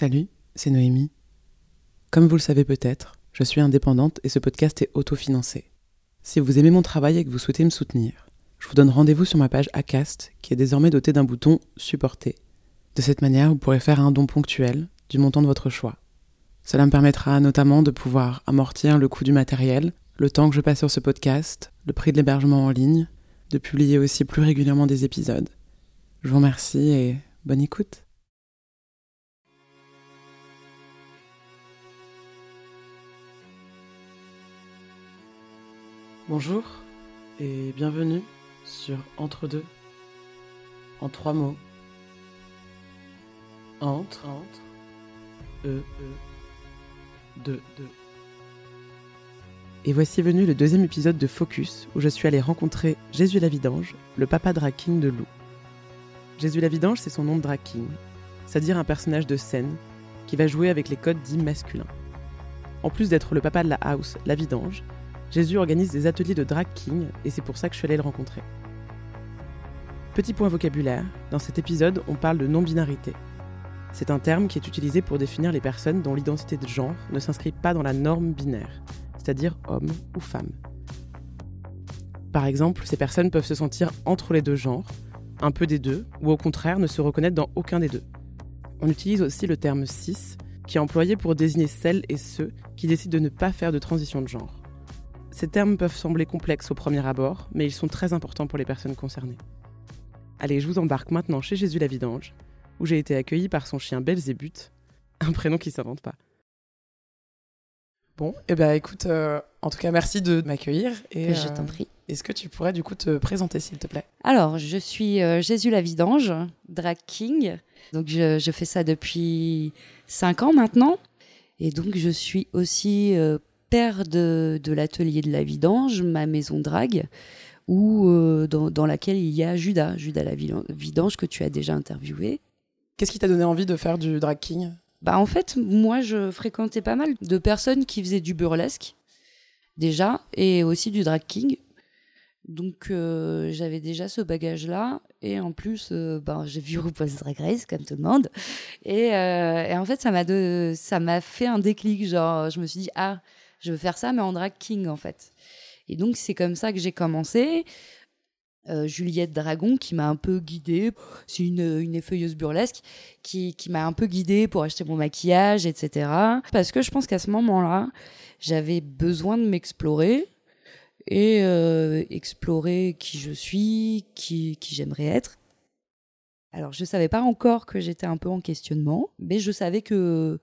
Salut, c'est Noémie. Comme vous le savez peut-être, je suis indépendante et ce podcast est autofinancé. Si vous aimez mon travail et que vous souhaitez me soutenir, je vous donne rendez-vous sur ma page Acast qui est désormais dotée d'un bouton Supporter. De cette manière, vous pourrez faire un don ponctuel du montant de votre choix. Cela me permettra notamment de pouvoir amortir le coût du matériel, le temps que je passe sur ce podcast, le prix de l'hébergement en ligne, de publier aussi plus régulièrement des épisodes. Je vous remercie et bonne écoute. Bonjour et bienvenue sur Entre deux, en trois mots. Entre, entre, e, e, deux, deux. Et voici venu le deuxième épisode de Focus où je suis allé rencontrer Jésus la Vidange, le papa drag king de Lou. Jésus la Vidange, c'est son nom de c'est-à-dire un personnage de scène qui va jouer avec les codes dits masculins. En plus d'être le papa de la house, la Vidange, Jésus organise des ateliers de drag king et c'est pour ça que je suis allée le rencontrer. Petit point vocabulaire, dans cet épisode, on parle de non-binarité. C'est un terme qui est utilisé pour définir les personnes dont l'identité de genre ne s'inscrit pas dans la norme binaire, c'est-à-dire homme ou femme. Par exemple, ces personnes peuvent se sentir entre les deux genres, un peu des deux, ou au contraire ne se reconnaître dans aucun des deux. On utilise aussi le terme cis, qui est employé pour désigner celles et ceux qui décident de ne pas faire de transition de genre. Ces termes peuvent sembler complexes au premier abord, mais ils sont très importants pour les personnes concernées. Allez, je vous embarque maintenant chez Jésus la Vidange, où j'ai été accueillie par son chien Belzébuth, un prénom qui s'invente pas. Bon, eh ben écoute, euh, en tout cas merci de m'accueillir. Et je t'en euh, prie. Est-ce que tu pourrais du coup te présenter s'il te plaît? Alors, je suis euh, Jésus la Vidange, drag king. Donc je, je, fais ça depuis 5 ans maintenant. Et donc je suis aussi père de, l'atelier de la vidange, ma maison drague, où, euh, dans, laquelle il y a Judas, Judas la vidange que tu as déjà interviewé. Qu'est-ce qui t'a donné envie de faire du drag king? Bah en fait, moi je fréquentais pas mal de personnes qui faisaient du burlesque déjà et aussi du drag king. Donc euh, j'avais déjà ce bagage-là et en plus euh, ben, j'ai vu RuPaul's Drag Race comme tout le monde et, et en fait ça m'a ça m'a fait un déclic genre je me suis dit ah je veux faire ça, mais en drag king, en fait. Et donc, c'est comme ça que j'ai commencé. Euh, Juliette Dragon qui m'a un peu guidée, c'est une, une effeuilleuse burlesque qui, qui m'a un peu guidée pour acheter mon maquillage, etc. Parce que je pense qu'à ce moment-là, j'avais besoin de m'explorer et euh, explorer qui je suis, qui, qui j'aimerais être. Alors je savais pas encore que j'étais un peu en questionnement, mais je savais que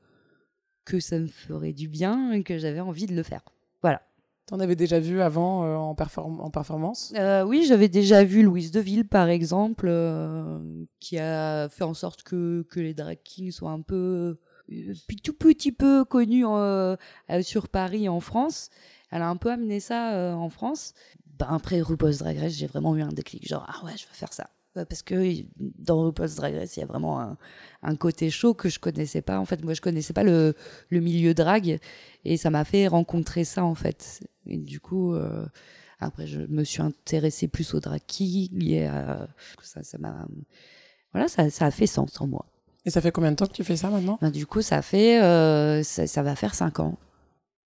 que ça me ferait du bien et que j'avais envie de le faire. Voilà. T'en avais déjà vu avant euh, en, en, performance? Euh, Oui, j'avais déjà vu Louise Deville, par exemple, euh, qui a fait en sorte que, que les drag kings soient un peu, tout petit peu connus sur Paris, en France. Elle a un peu amené ça en France. Ben, après RuPaul's Drag Race, j'ai vraiment eu un déclic, genre, ah ouais, je veux faire ça parce que dans RuPaul's Drag Race, il y a vraiment un, côté chaud que je connaissais pas. En fait, moi, je connaissais pas le, milieu drag et ça m'a fait rencontrer ça, en fait. Et du coup, euh, après, je me suis intéressée plus au drag qui ça, ça m'a, voilà, ça, ça, a fait sens en moi. Et ça fait combien de temps que tu fais ça maintenant? Ben, Du coup, ça fait, euh, ça, va faire cinq ans.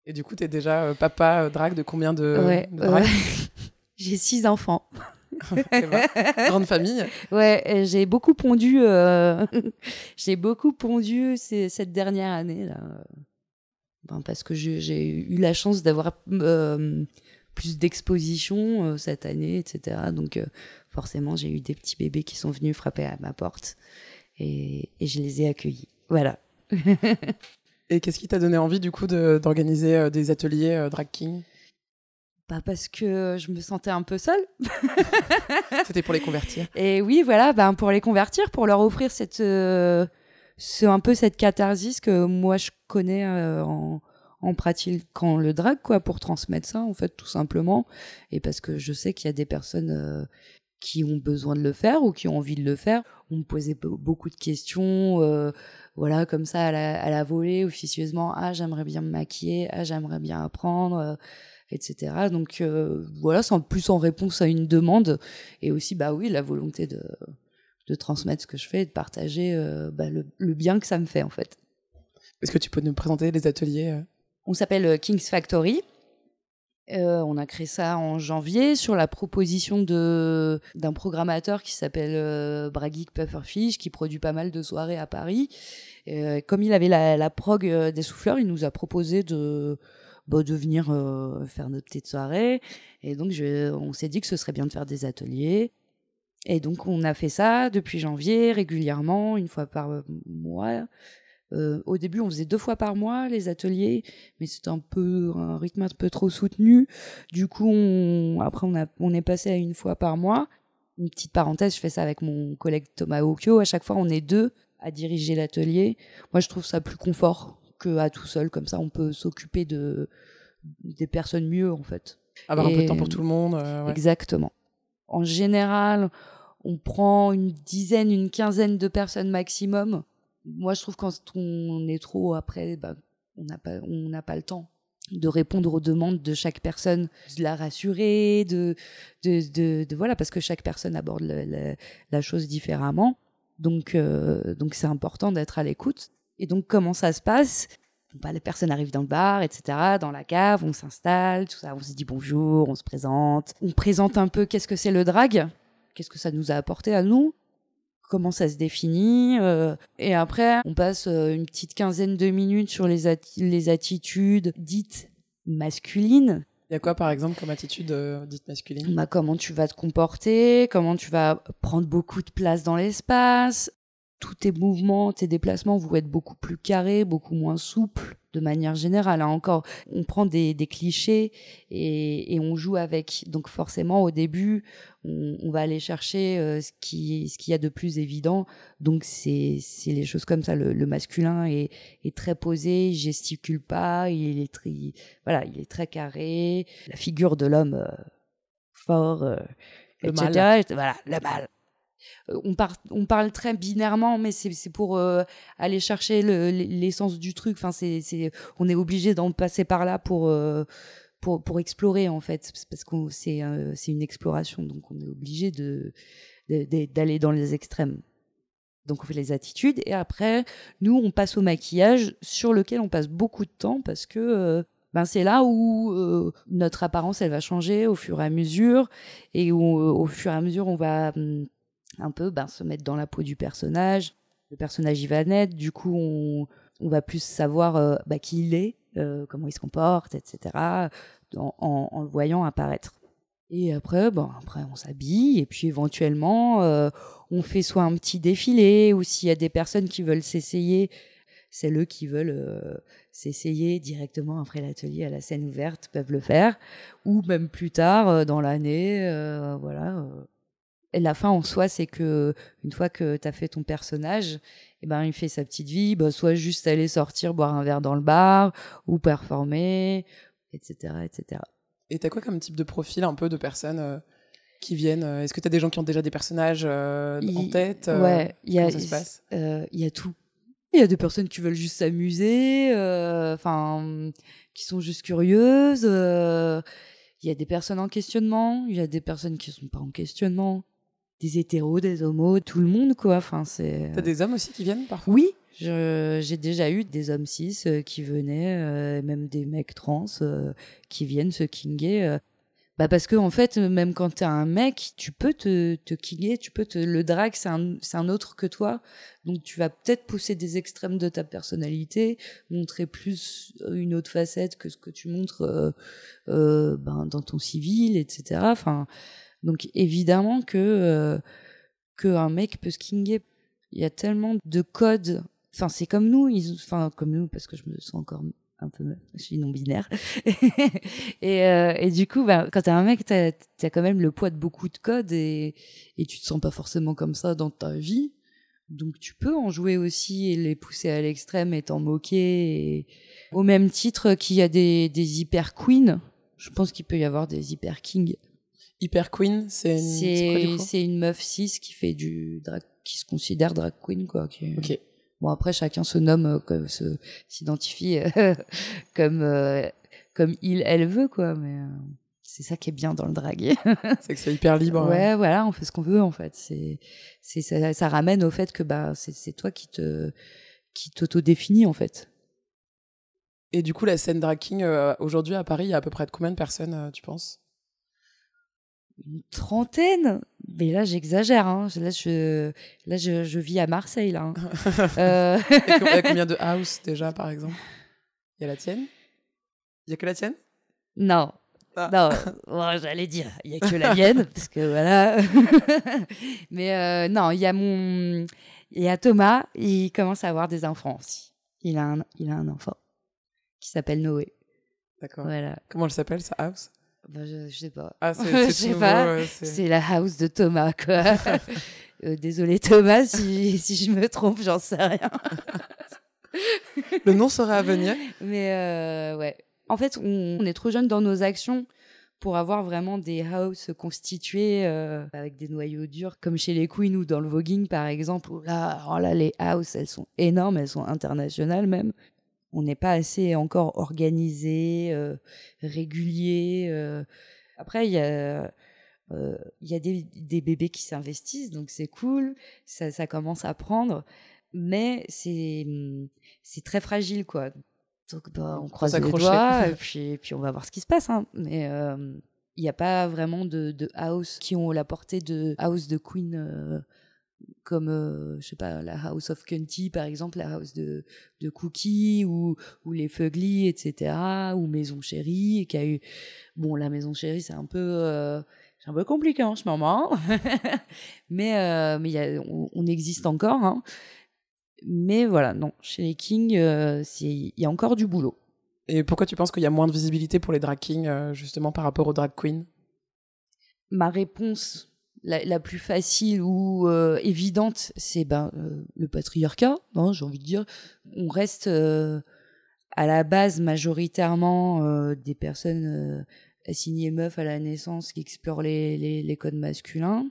Et du coup, tu es déjà euh, papa drag de combien de, ouais, J'ai six enfants. Grande famille. Ouais, j'ai beaucoup pondu. Euh, j'ai beaucoup pondu cette dernière année là, ben, parce que j'ai eu la chance d'avoir euh, plus d'expositions euh, cette année, etc. Donc forcément, j'ai eu des petits bébés qui sont venus frapper à ma porte et, et je les ai accueillis. Voilà. et qu'est-ce qui t'a donné envie du coup d'organiser des ateliers drag king? Bah parce que je me sentais un peu seule. C'était pour les convertir. Et oui, voilà, ben pour les convertir, pour leur offrir cette, euh, un peu cette catharsis que moi je connais euh, en, en pratiquant le drag, quoi, pour transmettre ça, en fait, tout simplement. Et parce que je sais qu'il y a des personnes euh, qui ont besoin de le faire ou qui ont envie de le faire. On me posait beaucoup de questions, euh, voilà, comme ça, à la, à la volée, officieusement. Ah, j'aimerais bien me maquiller. Ah, j'aimerais bien apprendre etc. Donc euh, voilà, c'est en plus en réponse à une demande et aussi bah oui la volonté de, de transmettre ce que je fais et de partager euh, bah, le, bien que ça me fait en fait. Est-ce que tu peux nous présenter les ateliers On s'appelle King's Factory. Euh, on a créé ça en janvier sur la proposition de d'un programmateur qui s'appelle euh, Bragic Pufferfish qui produit pas mal de soirées à Paris. Euh, comme il avait la, la prog euh, des souffleurs, il nous a proposé de bah, de venir euh, faire notre petite soirée. Et donc on s'est dit que ce serait bien de faire des ateliers. Et donc on a fait ça depuis janvier régulièrement, une fois par mois. Euh, au début, on faisait deux fois par mois les ateliers, mais c'était un peu un rythme un peu trop soutenu. Du coup, on, après, on, est passé à une fois par mois. Une petite parenthèse, je fais ça avec mon collègue Thomas Okio. À chaque fois, on est deux à diriger l'atelier. Moi, je trouve ça plus confort que à tout seul. Comme ça, on peut s'occuper de des personnes mieux, en fait. Avoir Et un peu de temps pour tout le monde. Euh, ouais. Exactement. En général, on prend une dizaine, une quinzaine de personnes maximum moi, je trouve quand on est trop après, bah, on n'a pas, on n'a pas le temps de répondre aux demandes de chaque personne, de la rassurer, de, de, de, de voilà, parce que chaque personne aborde le, le, la chose différemment. Donc, euh, donc c'est important d'être à l'écoute. Et donc, comment ça se passe? Bah, Les personnes arrivent dans le bar, etc., dans la cave, on s'installe, tout ça, on se dit bonjour, on se présente, on présente un peu qu'est-ce que c'est le drag, qu'est-ce que ça nous a apporté à nous, comment ça se définit. Euh, et après, on passe euh, une petite quinzaine de minutes sur les, atti les attitudes dites masculines. Il y a quoi, par exemple, comme attitude euh, dite masculine? Bah, Comment tu vas te comporter, comment tu vas prendre beaucoup de place dans l'espace. Tous tes mouvements, tes déplacements vont être beaucoup plus carrés, beaucoup moins souples de manière générale. Hein. Encore, on prend des, des clichés et, et, on joue avec. Donc forcément, au début, on, on va aller chercher euh, ce qui ce qu'il y a de plus évident. Donc c'est c'est les choses comme ça. Le, le masculin est, est très posé, il gesticule pas, il est très voilà, il est très carré. La figure de l'homme euh, fort, euh, le etc. Mal. Voilà, le mal on, par, on parle très binairement, mais c'est pour euh, aller chercher l'essence le, du truc. Enfin, c'est on est obligé d'en passer par là pour, euh, pour, pour explorer, en fait, parce que c'est euh, une exploration, donc on est obligé d'aller dans les extrêmes. Donc on fait les attitudes et après nous on passe au maquillage sur lequel on passe beaucoup de temps parce que euh, ben c'est là où euh, notre apparence elle va changer au fur et à mesure et où au fur et à mesure on va hum, un peu ben, se mettre dans la peau du personnage. Le personnage il va naître, du coup on, on va plus savoir euh, bah, qui il est, euh, comment il se comporte, etc. En, le voyant apparaître. Et après, bon, après on s'habille et puis éventuellement euh, on fait soit un petit défilé ou s'il y a des personnes qui veulent s'essayer, c'est eux qui veulent s'essayer directement après l'atelier à la scène ouverte peuvent le faire ou même plus tard dans l'année, voilà et la fin en soi, c'est que une fois que tu as fait ton personnage, eh ben il fait sa petite vie, bah, soit juste aller sortir boire un verre dans le bar ou performer, etc., etc. Et t'as quoi comme type de profil un peu de personnes euh, qui viennent Est-ce que t'as des gens qui ont déjà des personnages euh, il, en tête euh, Ouais, il y a ça se passe? il y a tout. Il y a des personnes qui veulent juste s'amuser, enfin qui sont juste curieuses. Il y a des personnes en questionnement, il y a des personnes qui sont pas en questionnement des hétéros, des homos, tout le monde, quoi. Enfin, c'est. T'as des hommes aussi qui viennent parfois Oui, j'ai déjà eu des hommes cis euh, qui venaient, euh, même des mecs trans euh, qui viennent se kinguer. Euh. Bah parce que en fait, même quand t'es un mec, tu peux te, te kinguer, tu peux te le drag, c'est un, c'est un autre que toi, donc tu vas peut-être pousser des extrêmes de ta personnalité, montrer plus une autre facette que ce que tu montres ben, dans ton civil, etc. Enfin. Donc évidemment que euh, que un mec peut se kinguer. Il y a tellement de codes. Enfin, c'est comme nous, ils, enfin comme nous parce que je me sens encore un peu je suis non binaire et, euh, et du coup bah, quand t'es un mec t'as as quand même le poids de beaucoup de codes et et tu te sens pas forcément comme ça dans ta vie donc tu peux en jouer aussi et les pousser à l'extrême et t'en moquer et... au même titre qu'il y a des des hyper queens je pense qu'il peut y avoir des hyper kings Hyper Queen, c'est une, c'est une meuf cis qui fait du drag, qui se considère drag queen, quoi. Qui, ok. Bon, après, chacun se nomme, euh, comme, se, s'identifie euh, comme, euh, comme il, elle veut, quoi. Mais euh, c'est ça qui est bien dans le drag. c'est que c'est hyper libre. Ouais, hein. voilà, on fait ce qu'on veut, en fait. C'est, c'est, ça, ça ramène au fait que, bah, c'est, c'est toi qui te, qui t'auto-définis, en fait. Et du coup, la scène drag king euh, aujourd'hui à Paris, il y a à peu près de combien de personnes, tu penses? Une trentaine Mais là, j'exagère. Hein. Là, je, là je, je vis à Marseille. Là, hein. Euh, Et Il y a combien de house déjà, par exemple? Il y a la tienne? Il y a que la tienne? Non. Ah. Non, j'allais dire, il n'y a que la mienne, parce que voilà. Mais euh, non, il y a mon. Il y a Thomas, il commence à avoir des enfants aussi. Il a un, il a un enfant qui s'appelle Noé. D'accord. Voilà. Comment elle s'appelle, sa house? Bah, je, je sais pas. Ah, c'est Je c'est ouais, c'est- la house de Thomas, quoi. Euh, désolé Thomas si, si je me trompe, j'en sais rien. Le nom serait à venir. Mais euh, ouais. En fait, on, on est trop jeune dans nos actions pour avoir vraiment des houses constituées euh, avec des noyaux durs, comme chez les Queens ou dans le voguing par exemple. Où là, alors là, les houses, elles sont énormes, elles sont internationales même. On n'est pas assez encore organisé, euh, régulier. euh. Après, il y a, euh, il y a des, des bébés qui s'investissent, donc c'est cool, ça, ça commence à prendre, mais c'est très fragile, quoi. Donc, bah, on croise les doigts, et puis, et puis on va voir ce qui se passe. hein. Mais il n'y a pas vraiment de, de house qui ont la portée de house de Queen, comme, euh, je sais pas, la House of Cunty, par exemple, la House de, de Cookie, ou, ou les Fugly, etc., ou Maison Chérie, qui a eu... Bon, la Maison Chérie, c'est un peu... euh, c'est un peu compliqué en ce moment, mais, euh, mais il y a- on, on existe encore. hein. Mais voilà, non, chez les Kings, il y a encore du boulot. Et pourquoi tu penses qu'il y a moins de visibilité pour les drag kings, justement, par rapport aux drag queens? Ma réponse la, plus facile ou euh, évidente, c'est ben, euh, le patriarcat, hein, j'ai envie de dire. On reste euh, à la base majoritairement des personnes assignées meufs à la naissance qui explorent les codes masculins.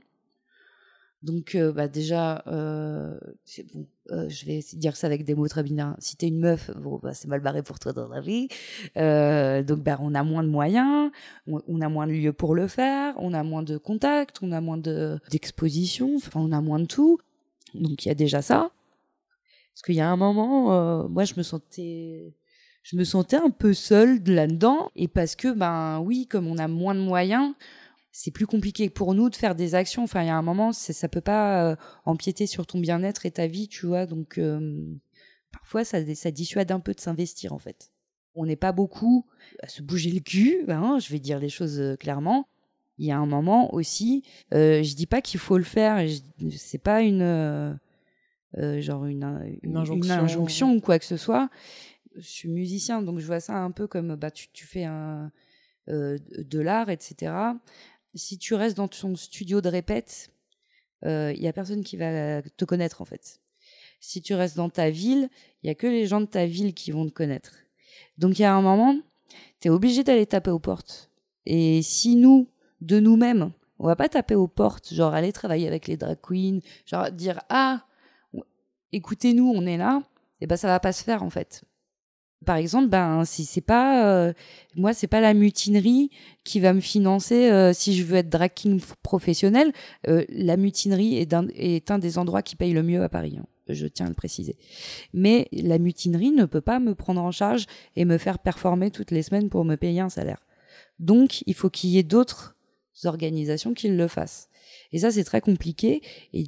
Donc, bah déjà, bon. je vais dire ça avec des mots très binaires. Si t'es une meuf, bon, bah, c'est mal barré pour toi dans la vie. Donc, bah, on a moins de moyens, on, a moins de lieux pour le faire, on a moins de contacts, on a moins de d'exposition, enfin, on a moins de tout. Donc, il y a déjà ça. Parce qu'il y a un moment, moi, je me sentais, je me sentais un peu seule là-dedans, et parce que, ben, oui, comme on a moins de moyens, c'est plus compliqué pour nous de faire des actions. Enfin, il y a un moment, ça peut pas euh, empiéter sur ton bien-être et ta vie, tu vois. Donc, euh, parfois, ça, ça dissuade un peu de s'investir, en fait. On n'est pas beaucoup à se bouger le cul, hein, je vais dire les choses euh, clairement. Il y a un moment aussi, je dis pas qu'il faut le faire, c'est pas une genre une, une, Une injonction. injonction ou quoi que ce soit. Je suis musicien, donc je vois ça un peu comme bah tu, tu fais un de l'art, etc. Si tu restes dans ton studio de répète, il y a personne qui va te connaître en fait. Si tu restes dans ta ville, il y a que les gens de ta ville qui vont te connaître. Donc il y a un moment, tu es obligé d'aller taper aux portes. Et si nous, de nous-mêmes, on va pas taper aux portes, genre aller travailler avec les drag queens, genre dire ah, écoutez-nous, on est là, et ben ça va pas se faire en fait. Par exemple, ben si c'est pas euh, moi, c'est pas la mutinerie qui va me financer euh, si je veux être drag king f- professionnel. Euh, la mutinerie est un des endroits qui paye le mieux à Paris. hein. Je tiens à le préciser. Mais la mutinerie ne peut pas me prendre en charge et me faire performer toutes les semaines pour me payer un salaire. Donc, il faut qu'il y ait d'autres organisations qui le fassent. Et ça, c'est très compliqué. Et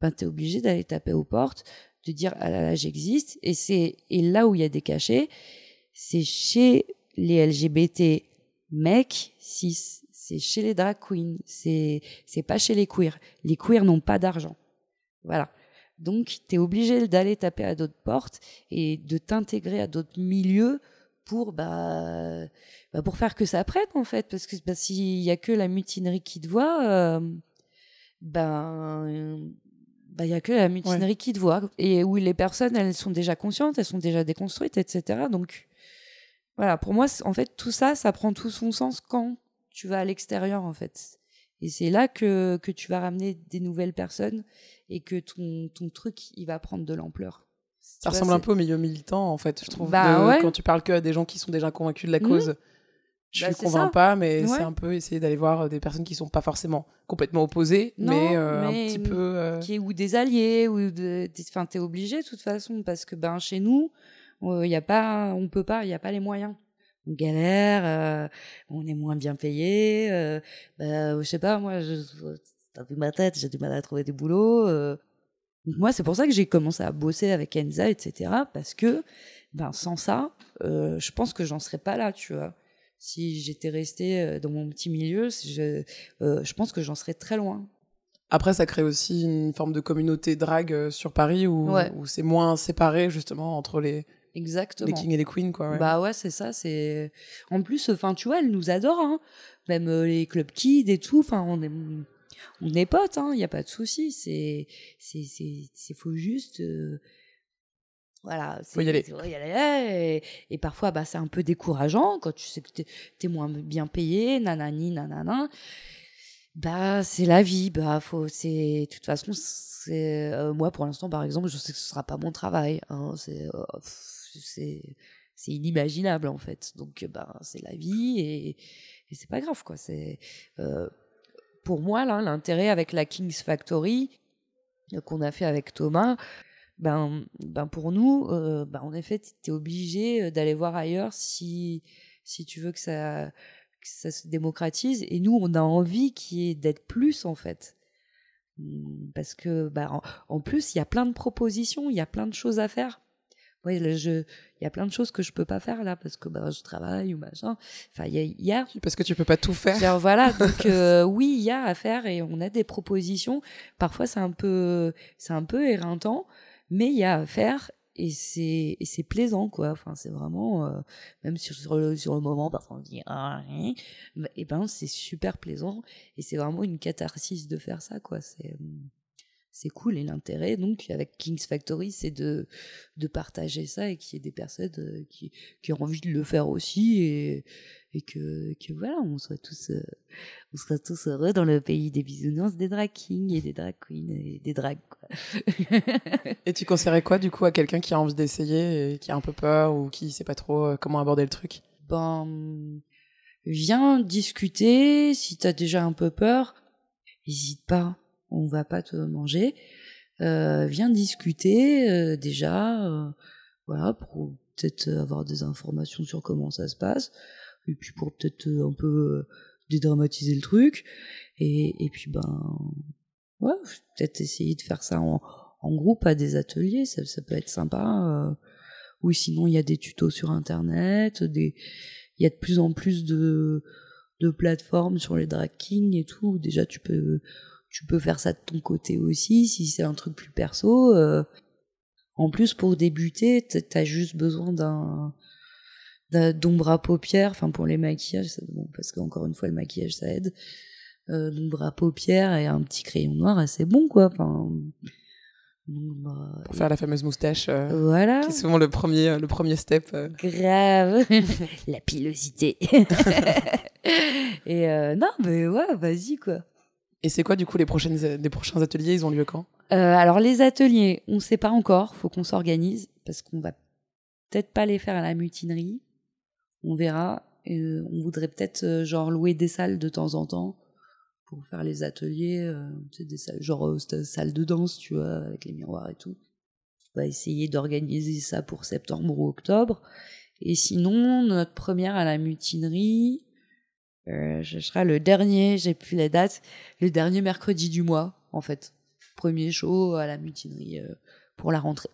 ben, tu es obligé d'aller taper aux portes, de dire ah là là, j'existe. Et, c'est, et là où il y a des cachets, c'est chez les LGBT mecs cis. C'est chez les drag queens. C'est, c'est pas chez les queers. Les queers n'ont pas d'argent. Voilà. Donc, tu es obligé d'aller taper à d'autres portes et de t'intégrer à d'autres milieux pour bah, bah, pour faire que ça prenne en fait parce que bah, s'il y a que la mutinerie qui te voit euh, ben bah il y a que la mutinerie qui te voit et où les personnes elles sont déjà conscientes elles sont déjà déconstruites etc donc voilà pour moi en fait tout ça ça prend tout son sens quand tu vas à l'extérieur en fait et c'est là que, que tu vas ramener des nouvelles personnes et que ton, ton truc il va prendre de l'ampleur Tu Ça vois, ressemble un peu au milieu militant, en fait, je trouve. Bah de- ouais. Quand tu parles que à des gens qui sont déjà convaincus de la Mhm. cause. Je Bah, ne c'est convainc pas, mais Ouais. c'est un peu essayer d'aller voir euh, des personnes qui sont pas forcément complètement opposées, Non, mais, euh, un petit peu. euh, qui est ou des alliés ou de des- enfin t'es obligé de toute façon parce que ben chez nous Il y a pas, on peut pas, il y a pas les moyens. On galère, on est moins bien payé. bah, je sais pas, moi, je, dans ma tête, j'ai du mal à trouver du boulot. moi, c'est pour ça que j'ai commencé à bosser avec Enza, etc. Parce que, ben, sans ça, je pense que j'en serais pas là, tu vois si j'étais restée dans mon petit milieu, je, je pense que j'en serais très loin. Après, ça crée aussi une forme de communauté drague sur Paris où, où c'est moins séparé justement entre les, Exactement. les kings et les queens, quoi. Ouais. Bah ouais, c'est ça. C'est en plus, enfin, tu vois, elle nous adore, hein. Même les clubs kids et tout. Enfin, on est, on est potes, hein. Il y a pas de souci. C'est, c'est, c'est, faut juste. Voilà, faut y aller. y aller. Et, parfois, bah, c'est un peu décourageant quand tu sais que tu es, moins bien payé, nanani, nanana. Bah, c'est la vie. Bah, faut, c'est, de toute façon, c'est, euh, moi, pour l'instant, par exemple, je sais que ce sera pas mon travail. Hein, c'est, oh, c'est, c'est inimaginable, en fait. Donc, bah, c'est la vie et, et c'est pas grave, quoi. C'est, euh, pour moi, là, l'intérêt avec la King's Factory, euh, qu'on a fait avec Thomas, ben, ben pour nous, euh, ben en effet, tu es obligé euh, d'aller voir ailleurs si, si tu veux que ça, que ça se démocratise. Et nous, on a envie qui est d'être plus, en fait. Mmh, parce que, ben, en, plus, il y a plein de propositions, il y a plein de choses à faire. Oui, il y a plein de choses que je peux pas faire là parce que ben, je travaille ou machin. Enfin, il y, y, a. Parce que tu peux pas tout faire. voilà. Donc euh, oui, il y a à faire et on a des propositions. Parfois, c'est un peu, c'est un peu éreintant mais il y a à faire et c'est et c'est plaisant quoi. Enfin c'est vraiment euh, même sur sur le, sur le moment parfois on dit ah, et eh ben c'est super plaisant et c'est vraiment une catharsis de faire ça quoi. C'est c'est cool et l'intérêt donc avec King's Factory c'est de de partager ça et qu'il y ait des personnes euh, qui qui ont envie de le faire aussi et et que, que voilà, on soit tous, euh, on soit tous heureux dans le pays des bisounours, des drag kings et des drag queens et des drag quoi. et tu conseillerais quoi du coup à quelqu'un qui a envie d'essayer et qui a un peu peur ou qui sait pas trop euh, comment aborder le truc? Ben, viens discuter. Si t'as déjà un peu peur, hésite pas, on va pas te manger. Euh, viens discuter euh, déjà, euh, voilà, pour peut-être avoir des informations sur comment ça se passe et puis pour peut-être euh, un peu euh, dédramatiser le truc et, et puis ben ouais peut-être essayer de faire ça en, en groupe à des ateliers ça, ça peut être sympa euh. ou sinon il y a des tutos sur internet des il y a de plus en plus de de plateformes sur les drag kings et tout déjà tu peux tu peux faire ça de ton côté aussi si c'est un truc plus perso en plus pour débuter t'as juste besoin d'un d'ombre à paupières, enfin pour les maquillages, bon, parce qu'encore une fois le maquillage ça aide, euh, d'ombre à paupières et un petit crayon noir, c'est bon quoi. Enfin, bah, pour faire la fameuse moustache. Euh, voilà. Qui est souvent le premier, euh, le premier step. Euh. Grave. la pilosité. et non, mais ouais, vas-y quoi. Et c'est quoi du coup les prochaines, les prochains ateliers Ils ont lieu quand? Alors les ateliers, on ne sait pas encore. Faut qu'on s'organise parce qu'on va peut-être pas les faire à la mutinerie on verra. Euh, on voudrait peut-être euh, genre louer des salles de temps en temps pour faire les ateliers, euh, des salles, genre salle de danse, tu vois, avec les miroirs et tout. On va essayer d'organiser ça pour septembre ou octobre. Et sinon, notre première à la mutinerie, euh, je serai le dernier, j'ai plus la date, le dernier mercredi du mois, en fait. Premier show à la mutinerie pour la rentrée.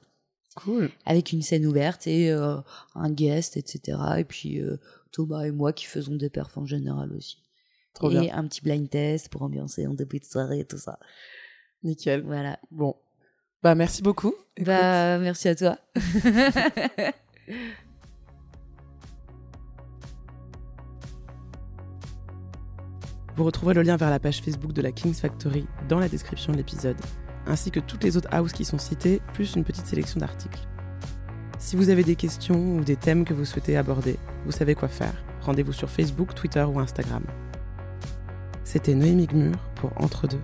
Cool. Avec une scène ouverte et euh, un guest, etc. Et puis euh, Thomas et moi qui faisons des perfs en général aussi. Trop et bien. un petit blind test pour ambiancer en début de soirée et tout ça. Nickel. Voilà. Bon. Bah merci beaucoup. Bah merci à toi. Vous retrouverez le lien vers la page Facebook de la King's Factory dans la description de l'épisode ainsi que toutes les autres houses qui sont citées, plus une petite sélection d'articles. Si vous avez des questions ou des thèmes que vous souhaitez aborder, vous savez quoi faire. Rendez-vous sur Facebook, Twitter ou Instagram. C'était Noémie Gmur pour Entre deux.